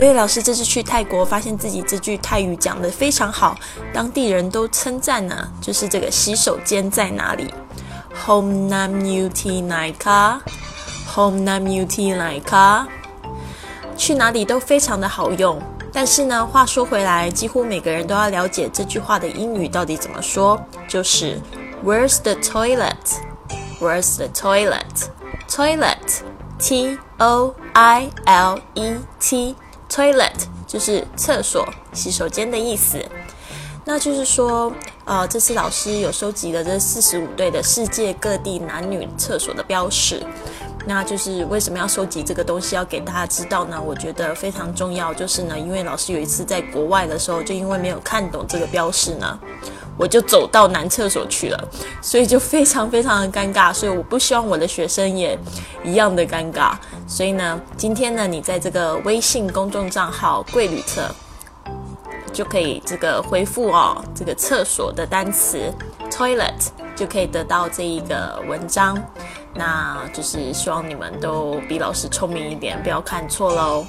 薇薇老师这次去泰国，发现自己这句泰语讲得非常好，当地人都称赞呢，就是这个洗手间在哪里？Home Nam U T Nai Ka，Home Nam U T Naika，去哪里都非常的好用。但是呢，话说回来，几乎每个人都要了解这句话的英语到底怎么说，就是 Where's the toilet？Where's the toilet？Toilet，T O I L E T Toilet 就是厕所、洗手间的意思。那就是说，呃，这次老师有收集了这四十五对的世界各地男女厕所的标识。那就是为什么要收集这个东西，要给大家知道呢？我觉得非常重要，就是呢，因为老师有一次在国外的时候，就因为没有看懂这个标识呢，我就走到男厕所去了，所以就非常非常的尴尬。所以我不希望我的学生也一样的尴尬。所以呢，今天呢，你在这个微信公众账号“贵旅特”就可以这个回复哦，这个厕所的单词 “toilet”，就可以得到这一个文章。那就是希望你们都比老师聪明一点，不要看错喽。